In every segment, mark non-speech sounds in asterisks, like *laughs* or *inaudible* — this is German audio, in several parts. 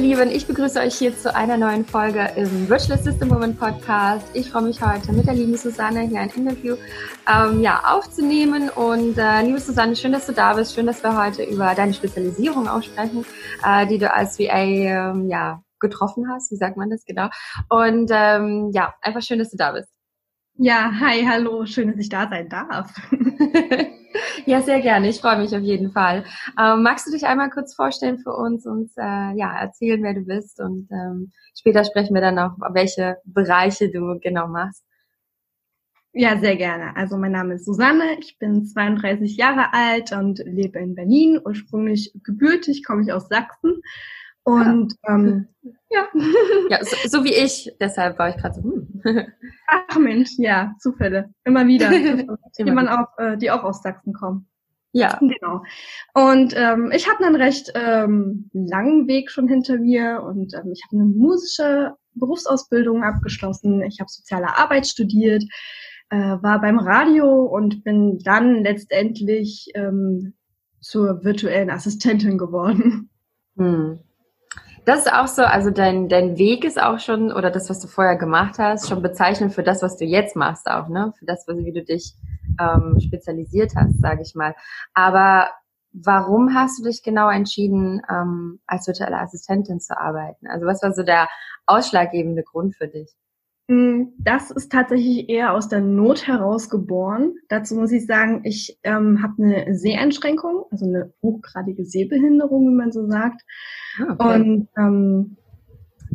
Lieben, ich begrüße euch hier zu einer neuen Folge im Virtual System Woman Podcast. Ich freue mich heute mit der lieben Susanne hier ein Interview ähm, ja, aufzunehmen. Und äh, liebe Susanne, schön, dass du da bist. Schön, dass wir heute über deine Spezialisierung auch sprechen, äh, die du als VA ähm, ja, getroffen hast. Wie sagt man das genau? Und ähm, ja, einfach schön, dass du da bist. Ja, hi, hallo, schön, dass ich da sein darf. *laughs* ja, sehr gerne. Ich freue mich auf jeden Fall. Ähm, magst du dich einmal kurz vorstellen für uns und äh, ja, erzählen, wer du bist und ähm, später sprechen wir dann auch, welche Bereiche du genau machst. Ja, sehr gerne. Also mein Name ist Susanne, ich bin 32 Jahre alt und lebe in Berlin. Ursprünglich gebürtig komme ich aus Sachsen und ja. Ähm, *laughs* ja. ja so, so, wie ich, deshalb war ich gerade so, hm. *laughs* Ach Mensch, ja, Zufälle. Immer wieder. *laughs* Jemand auch, äh, die auch aus Sachsen kommen. Ja. Genau. Und ähm, ich habe einen recht ähm, langen Weg schon hinter mir und ähm, ich habe eine musische Berufsausbildung abgeschlossen. Ich habe soziale Arbeit studiert, äh, war beim Radio und bin dann letztendlich ähm, zur virtuellen Assistentin geworden. Hm. Das ist auch so, also dein, dein Weg ist auch schon, oder das, was du vorher gemacht hast, schon bezeichnend für das, was du jetzt machst auch, ne? Für das, wie du dich ähm, spezialisiert hast, sage ich mal. Aber warum hast du dich genau entschieden, ähm, als virtuelle Assistentin zu arbeiten? Also was war so der ausschlaggebende Grund für dich? Mm, das ist tatsächlich eher aus der Not heraus geboren. Dazu muss ich sagen, ich ähm, habe eine Seheinschränkung, also eine hochgradige Sehbehinderung, wie man so sagt, ah, okay. und ähm,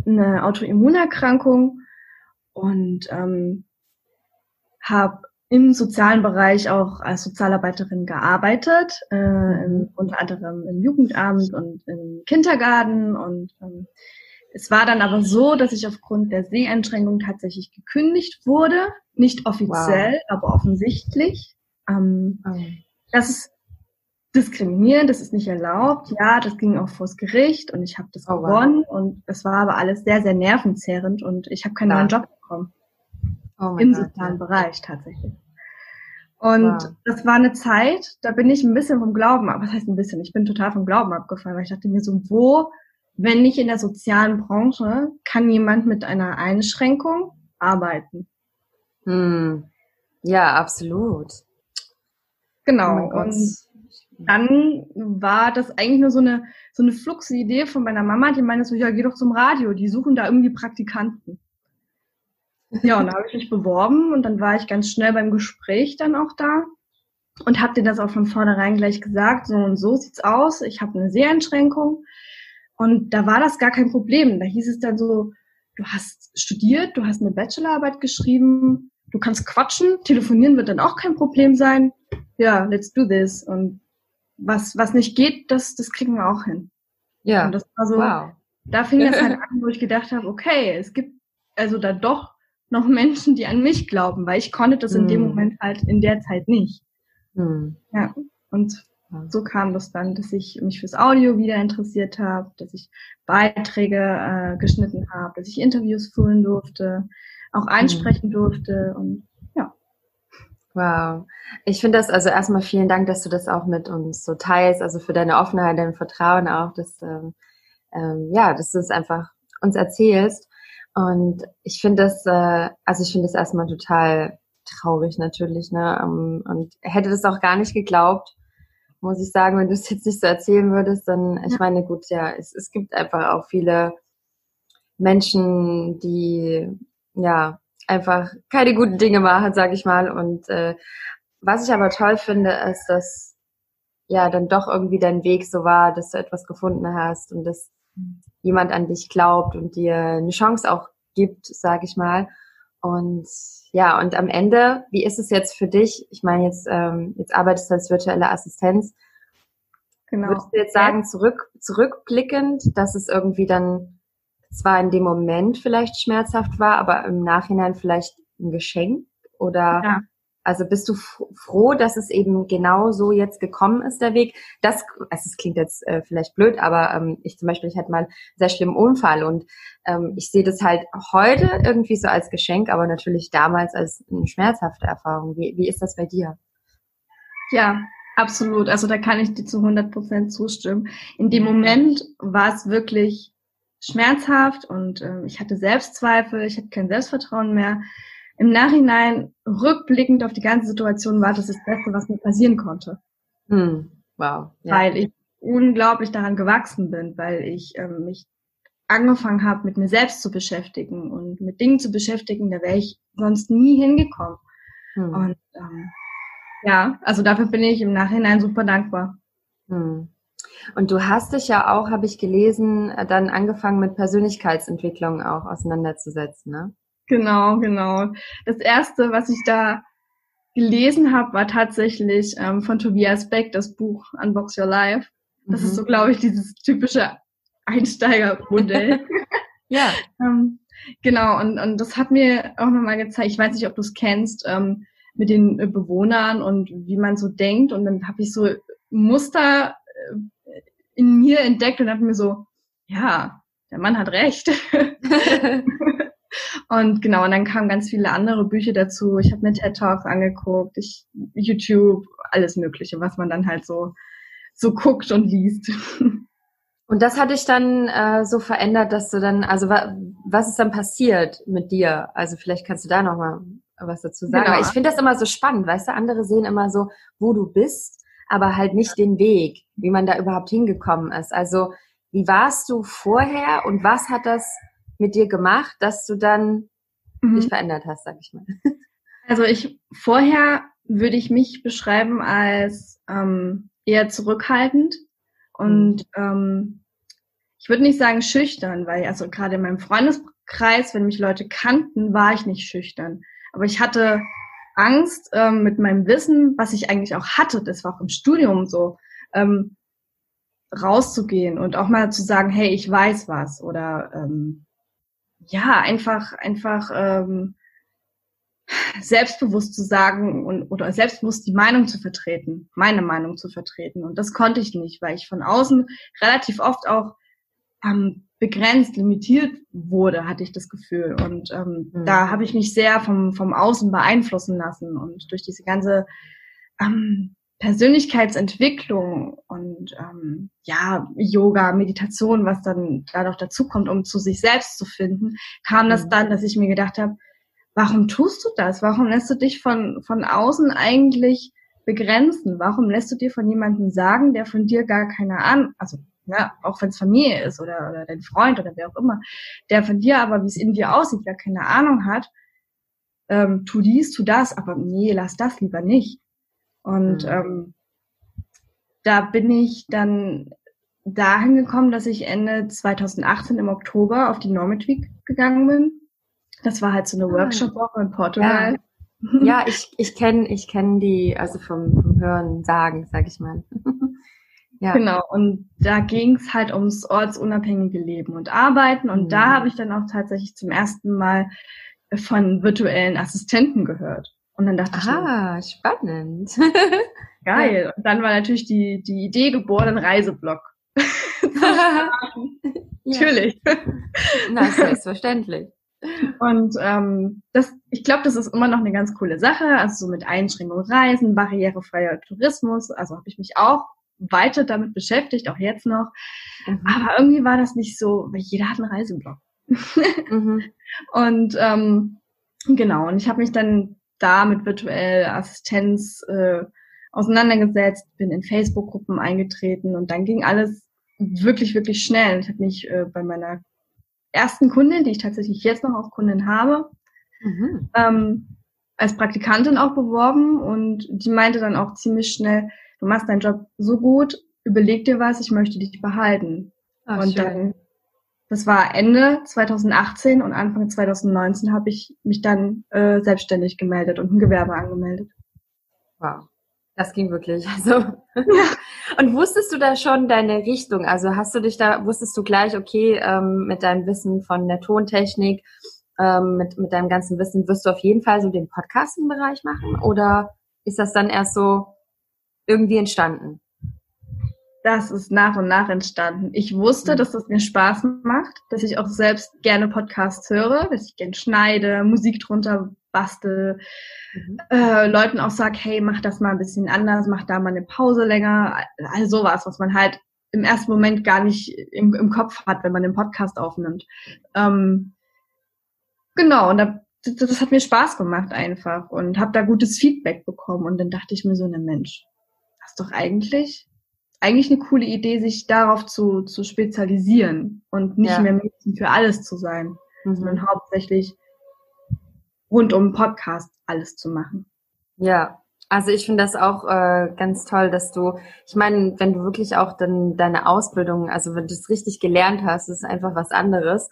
eine Autoimmunerkrankung und ähm, habe im sozialen Bereich auch als Sozialarbeiterin gearbeitet, äh, im, unter anderem im Jugendamt und im Kindergarten und ähm, es war dann aber so, dass ich aufgrund der Seheinschränkung tatsächlich gekündigt wurde. Nicht offiziell, wow. aber offensichtlich. Ähm, oh. Das ist diskriminierend, das ist nicht erlaubt. Ja, das ging auch vors Gericht und ich habe das oh, gewonnen wow. und es war aber alles sehr, sehr nervenzerrend und ich habe keinen ja. neuen Job bekommen. Oh Im sozialen ja. Bereich tatsächlich. Und wow. das war eine Zeit, da bin ich ein bisschen vom Glauben, aber was heißt ein bisschen? Ich bin total vom Glauben abgefallen, weil ich dachte mir so, wo wenn nicht in der sozialen Branche, kann jemand mit einer Einschränkung arbeiten. Hm. Ja, absolut. Genau. Oh und dann war das eigentlich nur so eine, so eine fluxe Idee von meiner Mama, die meinte so, ja, geh doch zum Radio, die suchen da irgendwie Praktikanten. Ja, und da habe ich mich beworben und dann war ich ganz schnell beim Gespräch dann auch da und habe dir das auch von vornherein gleich gesagt, so und so sieht's aus, ich habe eine Seheinschränkung, und da war das gar kein Problem. Da hieß es dann so, du hast studiert, du hast eine Bachelorarbeit geschrieben, du kannst quatschen, telefonieren wird dann auch kein Problem sein. Ja, let's do this. Und was, was nicht geht, das, das kriegen wir auch hin. Ja. Und das war so, wow. da fing das halt *laughs* an, wo ich gedacht habe, okay, es gibt also da doch noch Menschen, die an mich glauben, weil ich konnte das in dem hm. Moment halt in der Zeit nicht. Mm. Ja. Und so kam das dann, dass ich mich fürs Audio wieder interessiert habe, dass ich Beiträge äh, geschnitten habe, dass ich Interviews führen durfte, auch mhm. einsprechen mhm. durfte und ja. Wow. Ich finde das, also erstmal vielen Dank, dass du das auch mit uns so teilst, also für deine Offenheit, dein Vertrauen auch, dass, ähm, ähm, ja, dass du es einfach uns erzählst. Und ich finde das, äh, also ich finde das erstmal total traurig natürlich, ne? Um, und hätte das auch gar nicht geglaubt, muss ich sagen, wenn du es jetzt nicht so erzählen würdest, dann, ich meine, gut, ja, es, es gibt einfach auch viele Menschen, die ja einfach keine guten Dinge machen, sag ich mal. Und äh, was ich aber toll finde, ist, dass ja dann doch irgendwie dein Weg so war, dass du etwas gefunden hast und dass jemand an dich glaubt und dir eine Chance auch gibt, sag ich mal. Und ja, und am Ende, wie ist es jetzt für dich? Ich meine, jetzt, ähm, jetzt arbeitest du als virtuelle Assistenz. Genau. Würdest du jetzt sagen, zurück, zurückblickend, dass es irgendwie dann zwar in dem Moment vielleicht schmerzhaft war, aber im Nachhinein vielleicht ein Geschenk? Oder ja. Also bist du froh, dass es eben genau so jetzt gekommen ist, der Weg? Das, also es klingt jetzt äh, vielleicht blöd, aber ähm, ich zum Beispiel, ich hatte mal einen sehr schlimmen Unfall und ähm, ich sehe das halt heute irgendwie so als Geschenk, aber natürlich damals als eine schmerzhafte Erfahrung. Wie, wie ist das bei dir? Ja, Absolut, also da kann ich dir zu 100 Prozent zustimmen. In dem Moment war es wirklich schmerzhaft und äh, ich hatte Selbstzweifel, ich hatte kein Selbstvertrauen mehr. Im Nachhinein, rückblickend auf die ganze Situation, war das das Beste, was mir passieren konnte. Hm. Wow. Ja. Weil ich unglaublich daran gewachsen bin, weil ich ähm, mich angefangen habe, mit mir selbst zu beschäftigen und mit Dingen zu beschäftigen, da wäre ich sonst nie hingekommen. Hm. Und ähm, ja, also dafür bin ich im Nachhinein super dankbar. Hm. Und du hast dich ja auch, habe ich gelesen, äh, dann angefangen mit Persönlichkeitsentwicklung auch auseinanderzusetzen, ne? Genau, genau. Das erste, was ich da gelesen habe, war tatsächlich ähm, von Tobias Beck das Buch Unbox Your Life. Das mhm. ist so, glaube ich, dieses typische Einsteigermodell. *laughs* *laughs* ja. ähm, genau, und, und das hat mir auch nochmal gezeigt, ich weiß nicht, ob du es kennst, ähm, mit den äh, Bewohnern und wie man so denkt. Und dann habe ich so Muster äh, in mir entdeckt und habe mir so, ja, der Mann hat recht. *laughs* und genau, und dann kamen ganz viele andere Bücher dazu. Ich habe mir TED Talks angeguckt, ich, YouTube, alles Mögliche, was man dann halt so, so guckt und liest. *laughs* Und das hat dich dann äh, so verändert, dass du dann, also wa was ist dann passiert mit dir? Also vielleicht kannst du da nochmal was dazu sagen. Genau. Ich finde das immer so spannend, weißt du, andere sehen immer so, wo du bist, aber halt nicht den Weg, wie man da überhaupt hingekommen ist. Also wie warst du vorher und was hat das mit dir gemacht, dass du dann mhm. dich verändert hast, sag ich mal? *laughs* Also ich vorher würde ich mich beschreiben als ähm, eher zurückhaltend und mhm. ähm, ich würde nicht sagen schüchtern, weil also gerade in meinem Freundeskreis, wenn mich Leute kannten, war ich nicht schüchtern. Aber ich hatte Angst ähm, mit meinem Wissen, was ich eigentlich auch hatte, das war auch im Studium so, ähm, rauszugehen und auch mal zu sagen, hey, ich weiß was oder ähm, ja, einfach, einfach ähm, selbstbewusst zu sagen und oder selbstbewusst die Meinung zu vertreten, meine Meinung zu vertreten. Und das konnte ich nicht, weil ich von außen relativ oft auch ähm, begrenzt, limitiert wurde, hatte ich das Gefühl. Und ähm, mhm. da habe ich mich sehr vom, vom Außen beeinflussen lassen. Und durch diese ganze ähm, Persönlichkeitsentwicklung und ähm, ja, Yoga, Meditation, was dann dadurch dazu kommt, um zu sich selbst zu finden, kam mhm. das dann, dass ich mir gedacht habe, warum tust du das? Warum lässt du dich von, von außen eigentlich begrenzen? Warum lässt du dir von jemandem sagen, der von dir gar keine Ahnung, also ja, auch wenn es Familie ist oder, oder dein Freund oder wer auch immer, der von dir aber, wie es in dir aussieht, wer keine Ahnung hat, ähm, tu dies, tu das, aber nee, lass das lieber nicht. Und mhm. ähm, da bin ich dann dahin gekommen, dass ich Ende 2018 im Oktober auf die Normit Week gegangen bin. Das war halt so eine ah. Workshop-Woche in Portugal. Ja, ja ich, ich kenne ich kenn die, also vom, vom Hören sagen, sag ich mal. *laughs* Ja. Genau, und da ging es halt ums ortsunabhängige Leben und Arbeiten. Und mhm. da habe ich dann auch tatsächlich zum ersten Mal von virtuellen Assistenten gehört. Und dann dachte Aha, ich, ah, spannend. *laughs* Geil. Und dann war natürlich die, die Idee geboren, ein Reiseblog. *laughs* Natürlich. Na, selbstverständlich. Und ähm, das, ich glaube, das ist immer noch eine ganz coole Sache. Also so mit Einschränkungen Reisen, barrierefreier Tourismus. Also habe ich mich auch weiter damit beschäftigt, auch jetzt noch. Mhm. Aber irgendwie war das nicht so, weil jeder hat einen Reiseblog. mhm. *laughs* Und ähm, genau, und ich habe mich dann da mit virtuell Assistenz äh, auseinandergesetzt, bin in Facebook-Gruppen eingetreten und dann ging alles wirklich, wirklich schnell. Ich habe mich äh, bei meiner ersten Kundin, die ich tatsächlich jetzt noch als Kundin habe, mhm. ähm, als Praktikantin auch beworben und die meinte dann auch ziemlich schnell, du machst deinen Job so gut, überleg dir was, ich möchte dich behalten. Ach, und schön. dann, das war Ende 2018 und Anfang 2019 habe ich mich dann äh, selbstständig gemeldet und ein Gewerbe angemeldet. Wow. Das ging wirklich. *laughs* Also ja. und wusstest du da schon deine Richtung? Also hast du dich da, wusstest du gleich, okay, ähm, mit deinem Wissen von der Tontechnik, ähm, mit, mit deinem ganzen Wissen, wirst du auf jeden Fall so den Podcasting-Bereich machen? Oder ist das dann erst so, irgendwie entstanden? Das ist nach und nach entstanden. Ich wusste, mhm. dass das mir Spaß macht, dass ich auch selbst gerne Podcasts höre, dass ich gerne schneide, Musik drunter bastel, mhm. äh, Leuten auch sag, hey, mach das mal ein bisschen anders, mach da mal eine Pause länger, all sowas, was man halt im ersten Moment gar nicht im, im Kopf hat, wenn man den Podcast aufnimmt. Ähm, genau, und da, das, das hat mir Spaß gemacht einfach und habe da gutes Feedback bekommen und dann dachte ich mir so, ne Mensch, das ist doch eigentlich eigentlich eine coole Idee, sich darauf zu, zu spezialisieren und nicht ja. mehr Mädchen für alles zu sein, mhm. sondern hauptsächlich rund um Podcast alles zu machen. Ja, also ich finde das auch äh, ganz toll, dass du, ich meine, wenn du wirklich auch dann deine Ausbildung, also wenn du es richtig gelernt hast, ist einfach was anderes,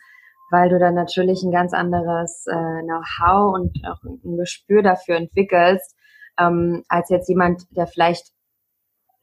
weil du dann natürlich ein ganz anderes äh, Know-how und auch ein Gespür dafür entwickelst, ähm, als jetzt jemand, der vielleicht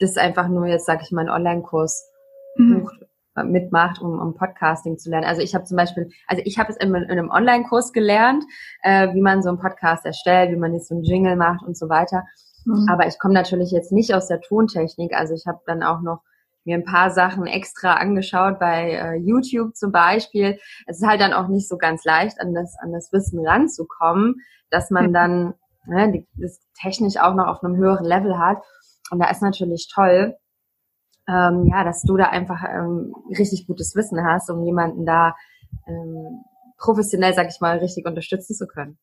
das einfach nur jetzt, sag ich mal, einen Online-Kurs mhm. Äh, mitmacht, um, um Podcasting zu lernen. Also ich habe zum Beispiel, also ich habe es in, in, einem Online-Kurs gelernt, äh, wie man so einen Podcast erstellt, wie man jetzt so einen Jingle macht und so weiter. Mhm. Aber ich komme natürlich jetzt nicht aus der Tontechnik. Also ich habe dann auch noch mir ein paar Sachen extra angeschaut bei äh, YouTube zum Beispiel. Es ist halt dann auch nicht so ganz leicht, an das, an das Wissen ranzukommen, dass man mhm. dann ne, das technisch auch noch auf einem höheren Level hat. Und da ist natürlich toll, ähm, ja, dass du da einfach ähm, richtig gutes Wissen hast, um jemanden da ähm, professionell, sag ich mal, richtig unterstützen zu können.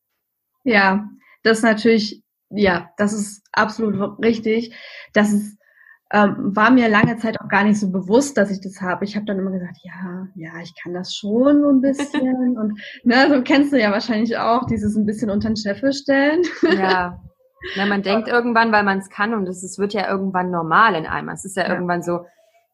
Ja, das ist natürlich, ja, das ist absolut richtig. Das ist, ähm, war mir lange Zeit auch gar nicht so bewusst, dass ich das habe. Ich habe dann immer gesagt, ja, ja, ich kann das schon so ein bisschen. *laughs* und ne, so kennst du ja wahrscheinlich auch, dieses ein bisschen unter den Scheffel stellen. Ja, *laughs* Ja, man denkt irgendwann, weil man es kann und es wird ja irgendwann normal in einem. Es ist ja, ja, irgendwann so,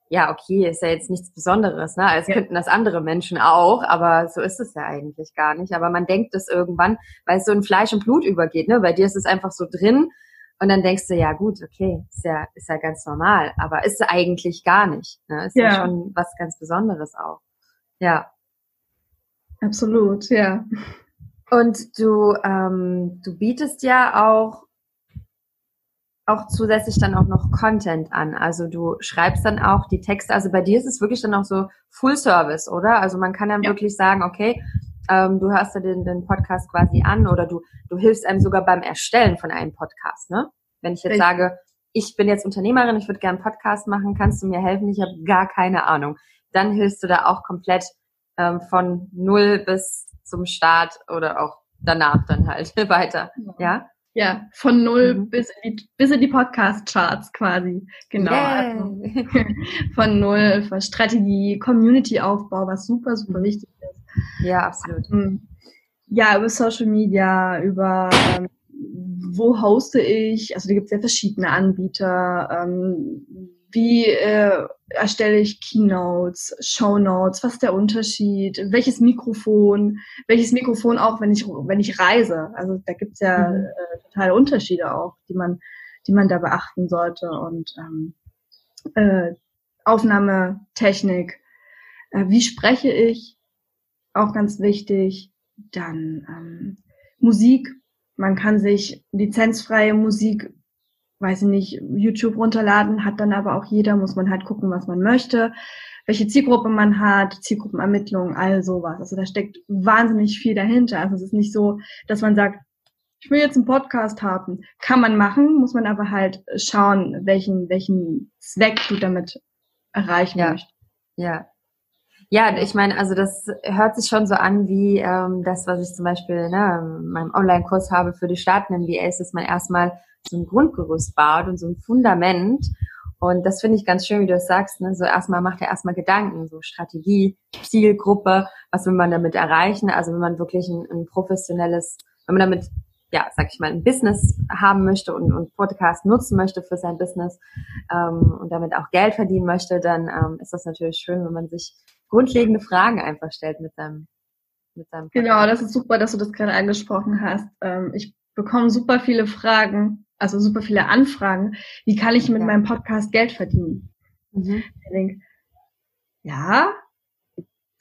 ja, okay, ist ja jetzt nichts Besonderes, ne? Als ja. könnten das andere Menschen auch, aber so ist es ja eigentlich gar nicht. Aber man denkt es irgendwann, weil es so in Fleisch und Blut übergeht, ne? Bei dir ist es einfach so drin und dann denkst du, ja gut, okay, ist ja, ist ja ganz normal, aber ist eigentlich gar nicht. Ne? Ist ja. ja schon was ganz Besonderes auch. Ja. Absolut, ja. Und du, ähm, du bietest ja auch auch zusätzlich dann auch noch Content an. Also du schreibst dann auch die Texte. Also bei dir ist es wirklich dann auch so Full Service, oder? Also man kann dann ja. wirklich sagen, okay, ähm, du hörst dir den, den Podcast quasi an oder du, du hilfst einem sogar beim Erstellen von einem Podcast, ne? Wenn ich jetzt Richtig. sage, ich bin jetzt Unternehmerin, ich würde gerne einen Podcast machen, kannst du mir helfen? Ich habe gar keine Ahnung. Dann hilfst du da auch komplett ähm, von null bis zum Start oder auch danach dann halt *laughs* weiter. Ja? Ja, von null mhm. bis, in die, bis in die Podcast-Charts quasi. Genau. Yeah. Also, *laughs* von null, von Strategie, Community-Aufbau, was super, super mhm. wichtig ist. Ja, absolut. Ähm, ja, über Social Media, über ähm, wo hoste ich, also da gibt es ja verschiedene Anbieter, ähm, wie äh, erstelle ich Keynotes, Shownotes, was ist der Unterschied, welches Mikrofon, welches Mikrofon auch, wenn ich, wenn ich reise. Also da gibt's ja mhm. äh, totale Unterschiede auch, die man, die man da beachten sollte. Und ähm, äh, Aufnahmetechnik, äh, wie spreche ich, auch ganz wichtig. Dann ähm, Musik, man kann sich lizenzfreie Musik weiß ich nicht, YouTube runterladen, hat dann aber auch jeder, muss man halt gucken, was man möchte, welche Zielgruppe man hat, Zielgruppenermittlung, all sowas. Also da steckt wahnsinnig viel dahinter. Also es ist nicht so, dass man sagt, ich will jetzt einen Podcast haben. Kann man machen, muss man aber halt schauen, welchen, welchen Zweck du damit erreichen ja. möchtest. Ja. Ja, ich meine, also das hört sich schon so an wie ähm, das, was ich zum Beispiel ne, in meinem Online-Kurs habe für die startenden VAs, dass man erstmal so ein Grundgerüst baut und so ein Fundament. Und das finde ich ganz schön, wie du es sagst. Ne? So erstmal macht er erstmal Gedanken, so Strategie, Zielgruppe, was will man damit erreichen? Also wenn man wirklich ein, ein professionelles, wenn man damit, ja, sag ich mal, ein Business haben möchte und, und Podcast nutzen möchte für sein Business ähm, und damit auch Geld verdienen möchte, dann ähm, ist das natürlich schön, wenn man sich grundlegende Fragen einfach stellt mit seinem mit seinem. Genau, das ist super, dass du das gerade angesprochen hast. Ähm, ich bekomme super viele Fragen also super viele Anfragen, wie kann ich mit ja. meinem Podcast Geld verdienen? Mhm. Ich denke, ja,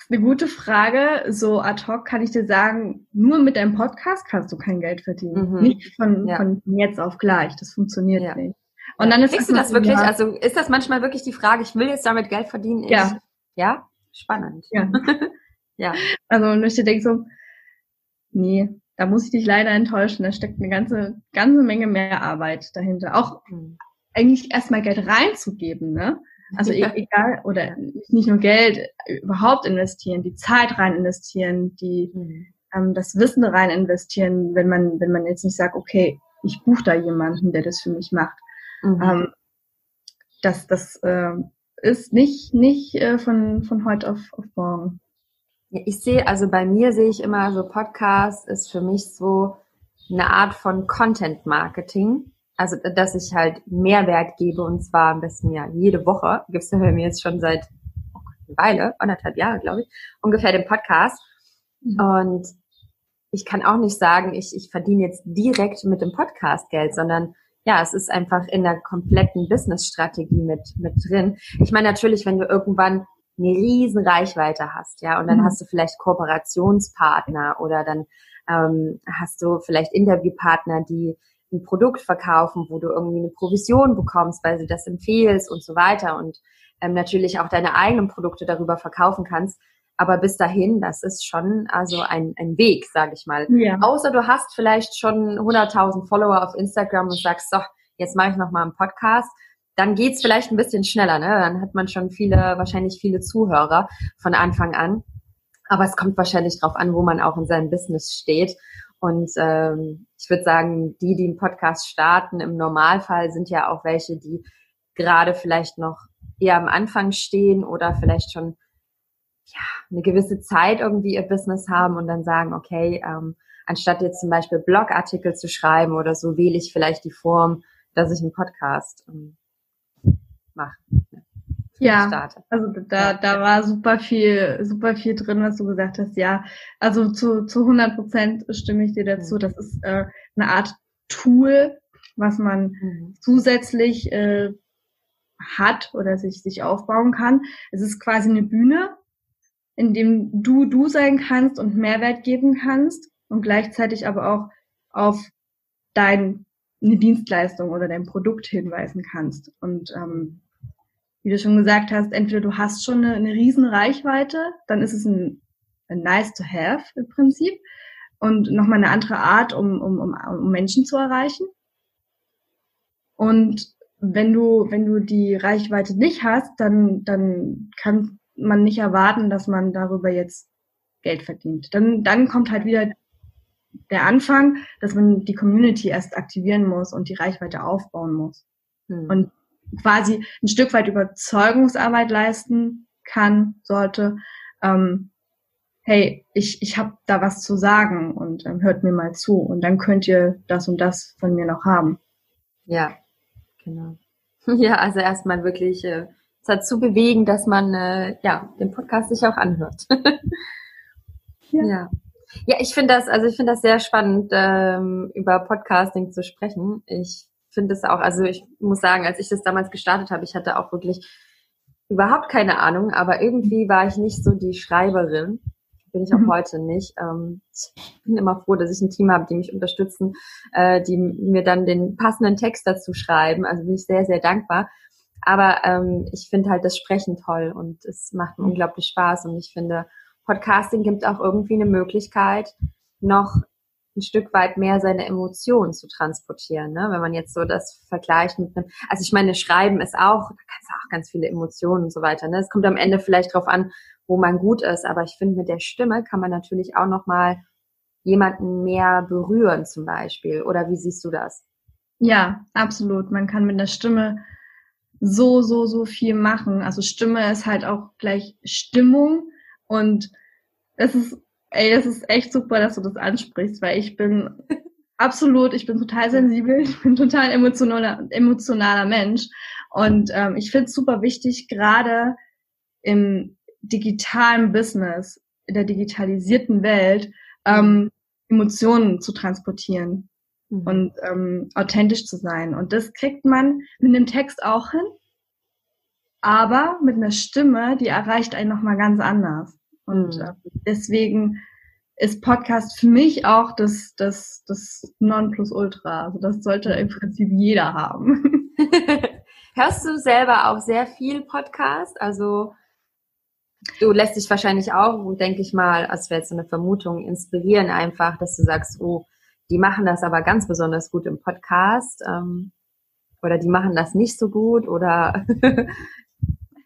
eine gute Frage. So ad hoc kann ich dir sagen, nur mit deinem Podcast kannst du kein Geld verdienen. Mhm. Nicht von, ja. von jetzt auf gleich. Das funktioniert ja. nicht. Und dann ist Kriegst du das wirklich, also ist das manchmal wirklich die Frage, ich will jetzt damit Geld verdienen? Ich, ja. Ja? Spannend. Ja. *laughs* ja. Also, und ich denke so, nee, da muss ich dich leider enttäuschen. Da steckt eine ganze, ganze Menge mehr Arbeit dahinter. Auch mhm. eigentlich erstmal Geld reinzugeben, ne? Also ja. E-, egal, oder nicht nur Geld, überhaupt investieren, die Zeit rein investieren, die, mhm. ähm, das Wissen rein investieren, wenn man, wenn man jetzt nicht sagt, okay, ich buche da jemanden, der das für mich macht. Mhm. Ähm, das das äh, ist nicht, nicht äh, von, von heute auf, auf morgen. Ich sehe, also bei mir sehe ich immer so Podcast ist für mich so eine Art von Content Marketing. Also, dass ich halt Mehrwert gebe und zwar am besten ja jede Woche. Gibt's ja bei mir jetzt schon seit oh Gott, eine Weile, anderthalb Jahre, glaube ich, ungefähr den Podcast. Mhm. Und ich kann auch nicht sagen, ich, ich verdiene jetzt direkt mit dem Podcast Geld, sondern ja, es ist einfach in der kompletten Business-Strategie mit, mit drin. Ich meine natürlich, wenn du irgendwann eine riesen Reichweite hast, ja, und dann mhm. hast du vielleicht Kooperationspartner oder dann ähm, hast du vielleicht Interviewpartner, die ein Produkt verkaufen, wo du irgendwie eine Provision bekommst, weil du das empfehlst und so weiter und ähm, natürlich auch deine eigenen Produkte darüber verkaufen kannst. Aber bis dahin, das ist schon also ein, ein Weg, sage ich mal. Ja. Außer du hast vielleicht schon 100.000 Follower auf Instagram und sagst, so, jetzt mache ich noch mal einen Podcast dann geht's vielleicht ein bisschen schneller, ne? Dann hat man schon viele, wahrscheinlich viele Zuhörer von Anfang an. Aber es kommt wahrscheinlich drauf an, wo man auch in seinem Business steht. Und ähm, ich würde sagen, die, die einen Podcast starten, im Normalfall sind ja auch welche, die gerade vielleicht noch eher am Anfang stehen oder vielleicht schon eine gewisse Zeit irgendwie ihr Business haben und dann sagen, okay, ähm, anstatt jetzt zum Beispiel Blogartikel zu schreiben oder so, wähle ich vielleicht die Form, dass ich einen Podcast ähm, machen. Ja, starte. also da, da war super viel, super viel drin, was du gesagt hast. Ja, also zu, zu 100 Prozent stimme ich dir dazu. Das ist äh, eine Art Tool, was man mhm. zusätzlich äh, hat oder sich, sich aufbauen kann. Es ist quasi eine Bühne, in dem du du sein kannst und Mehrwert geben kannst und gleichzeitig aber auch auf dein eine Dienstleistung oder dein Produkt hinweisen kannst. Und ähm, wie du schon gesagt hast, entweder du hast schon eine, eine riesen Reichweite, dann ist es ein, ein nice to have im Prinzip und nochmal eine andere Art, um, um, um, um Menschen zu erreichen. Und wenn du, wenn du die Reichweite nicht hast, dann, dann kann man nicht erwarten, dass man darüber jetzt Geld verdient. Dann, dann kommt halt wieder der Anfang, dass man die Community erst aktivieren muss und die Reichweite aufbauen muss. Hm. Und quasi ein Stück weit Überzeugungsarbeit leisten kann, sollte. Ähm, hey, ich, ich habe da was zu sagen und ähm, hört mir mal zu und dann könnt ihr das und das von mir noch haben. Ja, genau. *laughs* Ja, also erstmal wirklich äh, dazu bewegen, dass man äh, ja den Podcast sich auch anhört. *laughs* ja. ja. Ja, ich finde das, also ich finde das sehr spannend, ähm, über Podcasting zu sprechen. Ich finde es auch, also ich muss sagen, als ich das damals gestartet habe, ich hatte auch wirklich überhaupt keine Ahnung, aber irgendwie war ich nicht so die Schreiberin. Bin ich auch mhm. heute nicht. Ähm, ich bin immer froh, dass ich ein Team habe, die mich unterstützen, äh, die mir dann den passenden Text dazu schreiben. Also bin ich sehr, sehr dankbar. Aber ähm, ich finde halt das Sprechen toll und es macht mir unglaublich Spaß und ich finde, Podcasting gibt auch irgendwie eine Möglichkeit, noch ein Stück weit mehr seine Emotionen zu transportieren. Ne? Wenn man jetzt so das vergleicht mit einem, also ich meine, Schreiben ist auch, da kannst du auch ganz viele Emotionen und so weiter. Ne? Es kommt am Ende vielleicht drauf an, wo man gut ist, aber ich finde, mit der Stimme kann man natürlich auch nochmal jemanden mehr berühren zum Beispiel. Oder wie siehst du das? Ja, absolut. Man kann mit der Stimme so, so, so viel machen. Also Stimme ist halt auch gleich Stimmung und es ist Ey, es ist echt super, dass du das ansprichst, weil ich bin *laughs* absolut, ich bin total sensibel, ich bin total emotionaler, emotionaler Mensch. Und ähm, ich finde es super wichtig, gerade im digitalen Business, in der digitalisierten Welt, ähm, Emotionen zu transportieren mhm. und ähm, authentisch zu sein. Und das kriegt man mit einem Text auch hin, aber mit einer Stimme, die erreicht einen nochmal ganz anders. Und äh, deswegen ist Podcast für mich auch das, das, das Nonplusultra. Also das sollte im Prinzip jeder haben. *laughs* Hörst du selber auch sehr viel Podcast? Also du lässt dich wahrscheinlich auch, denke ich mal, als wäre jetzt so eine Vermutung, inspirieren einfach, dass du sagst, oh, die machen das aber ganz besonders gut im Podcast ähm, oder die machen das nicht so gut oder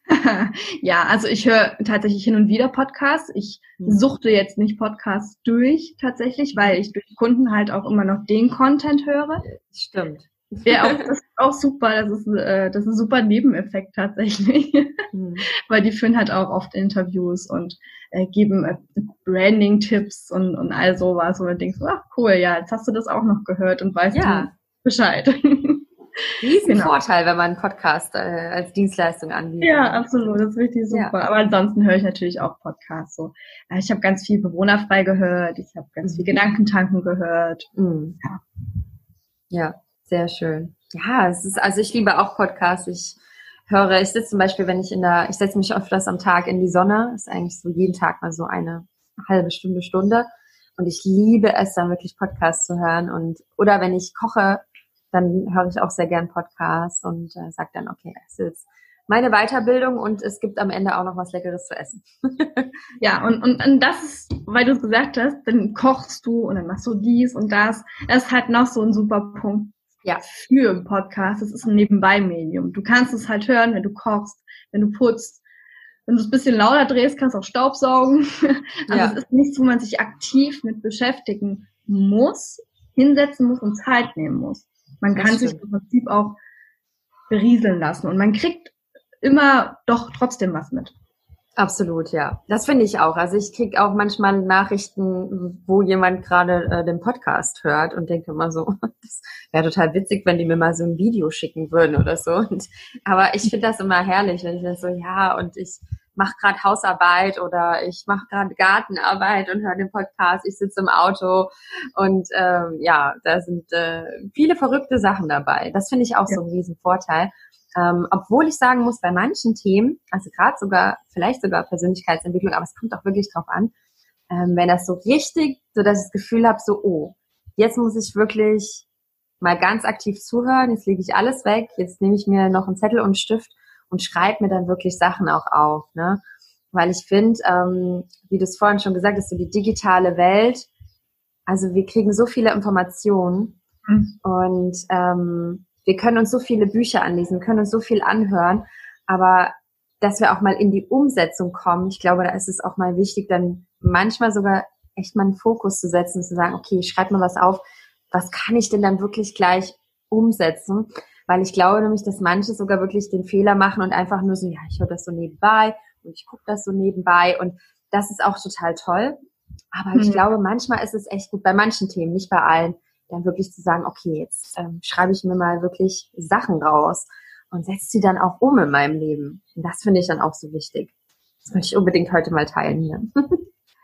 *laughs* ja, also ich höre tatsächlich hin und wieder Podcasts. Ich hm. suchte jetzt nicht Podcasts durch tatsächlich, weil ich durch Kunden halt auch immer noch den Content höre. Stimmt. Ja, auch, das ist auch super. Das ist, äh, das ist ein super Nebeneffekt tatsächlich. Mhm. *laughs* Weil die führen halt auch oft Interviews und äh, geben äh, Branding-Tipps und, und all sowas. Und du denkst, ach cool, ja, jetzt hast du das auch noch gehört und weißt ja. du Bescheid. *laughs* Riesen genau. Vorteil, wenn man einen Podcast äh, als Dienstleistung anbietet. Ja, absolut, das ist richtig super. Ja. Aber ansonsten höre ich natürlich auch Podcasts. So, äh, ich habe ganz viel bewohnerfrei gehört, ich habe ganz viel mhm. Gedankentanken gehört. Mhm. Ja. ja, sehr schön. Ja, es ist, also ich liebe auch Podcasts. Ich höre, ich sitze zum Beispiel, wenn ich in der, ich setze mich öfters am Tag in die Sonne, ist eigentlich so jeden Tag mal so eine halbe Stunde, Stunde. Und ich liebe es dann wirklich Podcasts zu hören und oder wenn ich koche, dann höre ich auch sehr gern Podcasts und äh, sage dann, okay, es ist meine Weiterbildung und es gibt am Ende auch noch was Leckeres zu essen. *laughs* ja, und, und, und das ist, weil du es gesagt hast, dann kochst du und dann machst du dies und das. Das ist halt noch so ein super Punkt ja. für einen Podcast. Das ist ein Nebenbei-Medium. Du kannst es halt hören, wenn du kochst, wenn du putzt. Wenn du es ein bisschen lauter drehst, kannst du auch Staubsaugen. *laughs* Also ja. es ist nichts, wo man sich aktiv mit beschäftigen muss, hinsetzen muss und Zeit nehmen muss. Man das kann stimmt. sich im Prinzip auch berieseln lassen und man kriegt immer doch trotzdem was mit. Absolut, ja. Das finde ich auch. Also ich kriege auch manchmal Nachrichten, wo jemand gerade äh, den Podcast hört und denke immer so, *laughs* das wäre total witzig, wenn die mir mal so ein Video schicken würden oder so. Und, aber ich finde das immer herrlich, wenn ich dann so, ja, und ich mache gerade Hausarbeit oder ich mache gerade Gartenarbeit und höre den Podcast, ich sitze im Auto und ähm, ja, da sind äh, viele verrückte Sachen dabei. Das finde ich auch ja. so ein Riesenvorteil. Ähm, obwohl ich sagen muss, bei manchen Themen, also gerade sogar, vielleicht sogar Persönlichkeitsentwicklung, aber es kommt auch wirklich drauf an, ähm, wenn das so richtig, so dass ich das Gefühl habe, so, oh, jetzt muss ich wirklich mal ganz aktiv zuhören, jetzt lege ich alles weg, jetzt nehme ich mir noch einen Zettel und einen Stift und schreibe mir dann wirklich Sachen auch auf, ne? Weil ich finde, ähm, wie du es vorhin schon gesagt hast, so die digitale Welt, also wir kriegen so viele Informationen mhm. und ähm, wir können uns so viele Bücher anlesen, können uns so viel anhören, aber dass wir auch mal in die Umsetzung kommen, ich glaube, da ist es auch mal wichtig, dann manchmal sogar echt mal einen Fokus zu setzen und zu sagen, okay, ich schreibe mal was auf, was kann ich denn dann wirklich gleich umsetzen? Weil ich glaube nämlich, dass manche sogar wirklich den Fehler machen und einfach nur so, ja, ich höre das so nebenbei und ich gucke das so nebenbei und das ist auch total toll. Aber mhm. ich glaube, manchmal ist es echt gut, bei manchen Themen, nicht bei allen, dann wirklich zu sagen, okay, jetzt ähm, schreibe ich mir mal wirklich Sachen raus und setze sie dann auch um in meinem Leben. Und das finde ich dann auch so wichtig. Das möchte ich unbedingt heute mal teilen hier. *laughs*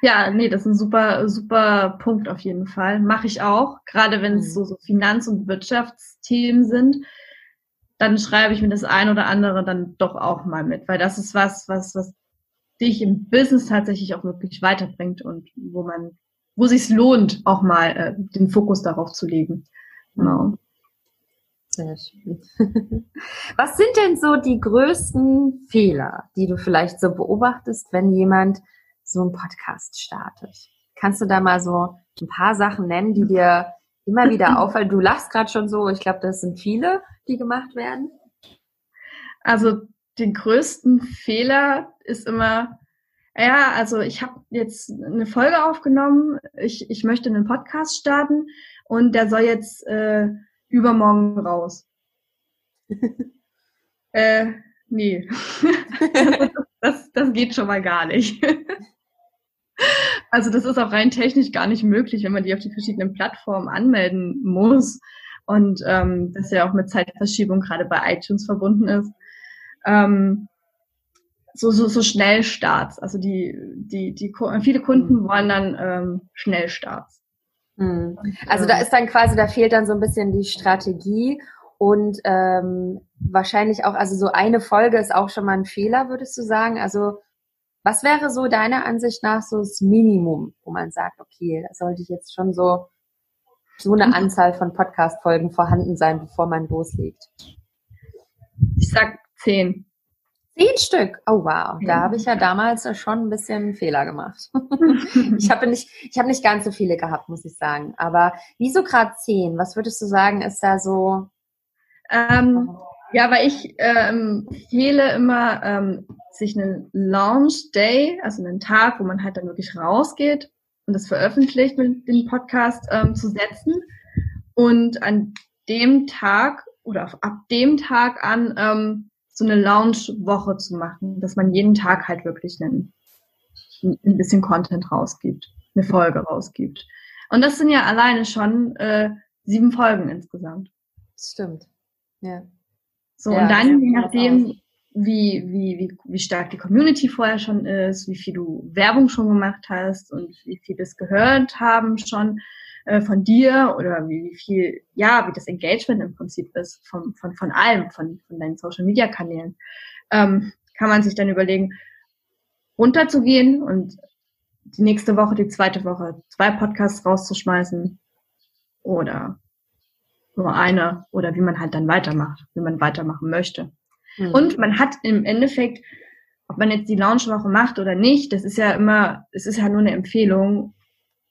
Ja, nee, das ist ein super, super Punkt auf jeden Fall. Mache ich auch, gerade wenn es mhm. so, so Finanz- und Wirtschaftsthemen sind. Dann schreibe ich mir das ein oder andere dann doch auch mal mit, weil das ist was, was, was dich im Business tatsächlich auch wirklich weiterbringt und wo man wo sich lohnt, auch mal äh, den Fokus darauf zu legen. Genau. Sehr schön. *laughs* Was sind denn so die größten Fehler, die du vielleicht so beobachtest, wenn jemand so einen Podcast startet? Kannst du da mal so ein paar Sachen nennen, die dir immer wieder *laughs* auffallen? Du lachst gerade schon so, ich glaube, das sind viele, die gemacht werden. Also den größten Fehler ist immer, ja, also ich habe jetzt eine Folge aufgenommen. Ich, ich möchte einen Podcast starten und der soll jetzt äh, übermorgen raus. *laughs* äh, nee. *laughs* das, das geht schon mal gar nicht. also das ist auch rein technisch gar nicht möglich, wenn man die auf die verschiedenen Plattformen anmelden muss. Und ähm, das ja auch mit Zeitverschiebung gerade bei iTunes verbunden ist. Ähm, so, so, so Schnellstarts. Also die, die, die, viele Kunden mhm. wollen dann ähm, Schnellstarts. Mhm. Also da ist dann quasi, da fehlt dann so ein bisschen die Strategie und ähm, wahrscheinlich auch, also so eine Folge ist auch schon mal ein Fehler, würdest du sagen? Also was wäre so deiner Ansicht nach so das Minimum, wo man sagt, okay, da sollte ich jetzt schon so so eine mhm. Anzahl von Podcast-Folgen vorhanden sein, bevor man loslegt? Ich sag zehn. Zehn Stück. Oh wow, da habe ich ja damals schon ein bisschen Fehler gemacht. *laughs* ich habe nicht, ich habe nicht ganz so viele gehabt, muss ich sagen. Aber wieso gerade zehn? Was würdest du sagen, ist da so? Ähm, ja, weil ich ähm, empfehle immer, ähm, sich einen Launch Day, also einen Tag, wo man halt dann wirklich rausgeht und das veröffentlicht mit dem Podcast ähm, zu setzen und an dem Tag oder ab dem Tag an ähm, so eine Lounge-Woche zu machen, dass man jeden Tag halt wirklich einen, ein bisschen Content rausgibt, eine Folge rausgibt. Und das sind ja alleine schon äh, sieben Folgen insgesamt. Stimmt. Ja. So, ja, und dann, je nachdem, wie, wie, wie, wie stark die Community vorher schon ist, wie viel du Werbung schon gemacht hast und wie viel das gehört haben schon, äh, von dir oder wie, viel, ja, wie das Engagement im Prinzip ist von, von, von allem, von, von deinen Social Media Kanälen, ähm, kann man sich dann überlegen, runterzugehen und die nächste Woche, die zweite Woche zwei Podcasts rauszuschmeißen oder nur eine oder wie man halt dann weitermacht, wie man weitermachen möchte. Mhm. Und man hat im Endeffekt, ob man jetzt die Launchwoche macht oder nicht, das ist ja immer, es ist ja nur eine Empfehlung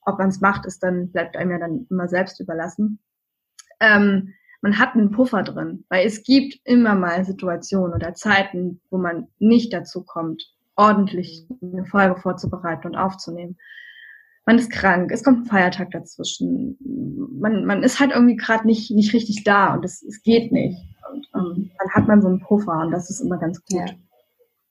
ob man es macht, ist dann, bleibt einem ja dann immer selbst überlassen. Ähm, man hat einen Puffer drin, weil es gibt immer mal Situationen oder Zeiten, wo man nicht dazu kommt, ordentlich eine Folge vorzubereiten und aufzunehmen. Man ist krank, es kommt ein Feiertag dazwischen, man, man ist halt irgendwie gerade nicht, nicht richtig da und es, es geht nicht. Und ähm, dann hat man so einen Puffer und das ist immer ganz gut. Ja.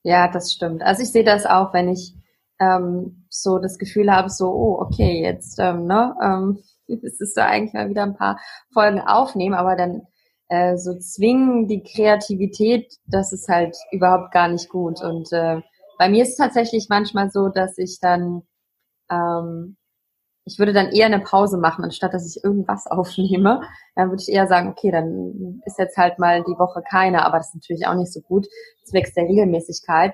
ja, das stimmt. Also ich sehe das auch, wenn ich ähm, so das Gefühl habe, so, oh, okay, jetzt, ähm, ne, ähm, *laughs* es ist da eigentlich mal wieder ein paar Folgen aufnehmen, aber dann äh, so zwingen die Kreativität, das ist halt überhaupt gar nicht gut. Und äh, bei mir ist es tatsächlich manchmal so, dass ich dann, ähm, ich würde dann eher eine Pause machen, anstatt dass ich irgendwas *laughs* aufnehme. Dann würde ich eher sagen, okay, dann ist jetzt halt mal die Woche keine, aber das ist natürlich auch nicht so gut, zwecks der Regelmäßigkeit.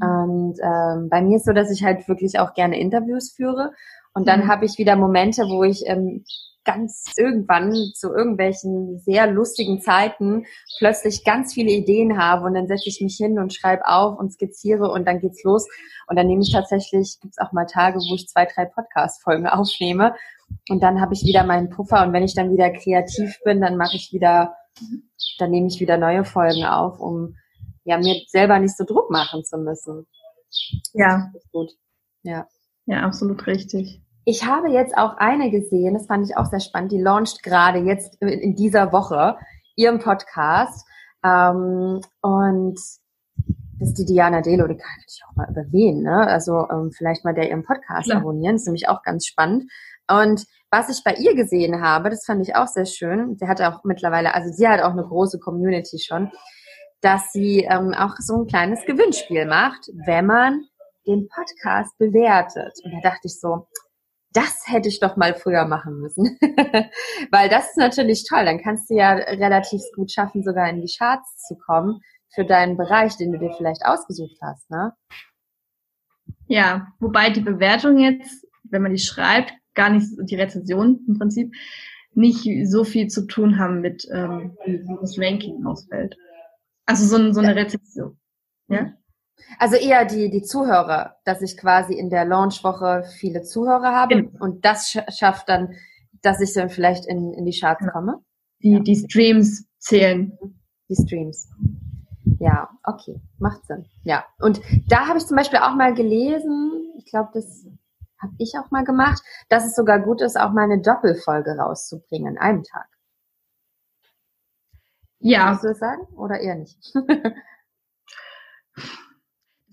Und ähm, bei mir ist so, dass ich halt wirklich auch gerne Interviews führe. Und dann mhm. habe ich wieder Momente, wo ich ähm, ganz irgendwann zu irgendwelchen sehr lustigen Zeiten plötzlich ganz viele Ideen habe und dann setze ich mich hin und schreibe auf und skizziere und dann geht's los. Und dann nehme ich tatsächlich, gibt's auch mal Tage, wo ich zwei, drei Podcast-Folgen *laughs* aufnehme und dann habe ich wieder meinen Puffer und wenn ich dann wieder kreativ bin, dann mache ich wieder, dann nehme ich wieder neue Folgen auf, um ja, mir selber nicht so Druck machen zu müssen. Ja. gut. Ja. Ja, absolut richtig. Ich habe jetzt auch eine gesehen, das fand ich auch sehr spannend, die launcht gerade jetzt in dieser Woche ihren Podcast. Ähm, und das ist die Diana Delo, die kann ich auch mal überwähnen, ne? Also ähm, vielleicht mal der ihren Podcast Klar. abonnieren, das ist nämlich auch ganz spannend. Und was ich bei ihr gesehen habe, das fand ich auch sehr schön. Sie hat auch mittlerweile, also sie hat auch eine große Community schon dass sie ähm, auch so ein kleines Gewinnspiel macht, wenn man den Podcast bewertet. Und da dachte ich so, das hätte ich doch mal früher machen müssen. *laughs* Weil das ist natürlich toll. Dann kannst du ja relativ gut schaffen, sogar in die Charts zu kommen für deinen Bereich, den du dir vielleicht ausgesucht hast, ne? Ja, wobei die Bewertung jetzt, wenn man die schreibt, gar nicht die Rezension im Prinzip, nicht so viel zu tun haben mit, ähm, wie das Ranking ausfällt. Also so, so eine Rezeption. Ja? Also eher die, die Zuhörer, dass ich quasi in der Launchwoche viele Zuhörer habe genau. und das schafft dann, dass ich dann vielleicht in, in die Charts ja. komme. Die, ja. die Streams zählen. Die Streams. Ja, okay, macht Sinn. Ja, und da habe ich zum Beispiel auch mal gelesen, ich glaube, das habe ich auch mal gemacht, dass es sogar gut ist, auch mal eine Doppelfolge rauszubringen an einem Tag. Ja. Würdest du das sagen oder eher nicht? *laughs*